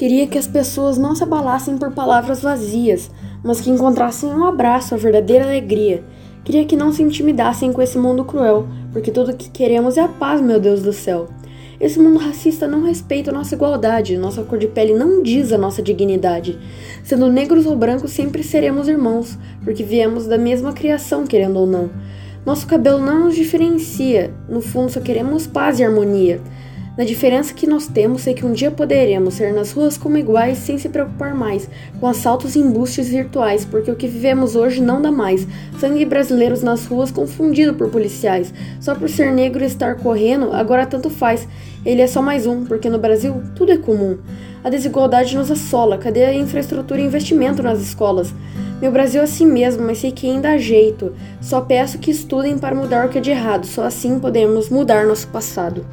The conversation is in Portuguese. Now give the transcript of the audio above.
Queria que as pessoas não se abalassem por palavras vazias, mas que encontrassem um abraço, a verdadeira alegria. Queria que não se intimidassem com esse mundo cruel, porque tudo o que queremos é a paz, meu Deus do céu. Esse mundo racista não respeita a nossa igualdade, nossa cor de pele não diz a nossa dignidade. Sendo negros ou brancos, sempre seremos irmãos, porque viemos da mesma criação, querendo ou não. Nosso cabelo não nos diferencia, no fundo só queremos paz e harmonia. Na diferença que nós temos, sei que um dia poderemos ser nas ruas como iguais sem se preocupar mais com assaltos e embustes virtuais, porque o que vivemos hoje não dá mais. Sangue brasileiros nas ruas confundido por policiais. Só por ser negro e estar correndo, agora tanto faz. Ele é só mais um, porque no Brasil tudo é comum. A desigualdade nos assola. Cadê a infraestrutura e investimento nas escolas? Meu Brasil é assim mesmo, mas sei que ainda há jeito. Só peço que estudem para mudar o que é de errado. Só assim podemos mudar nosso passado.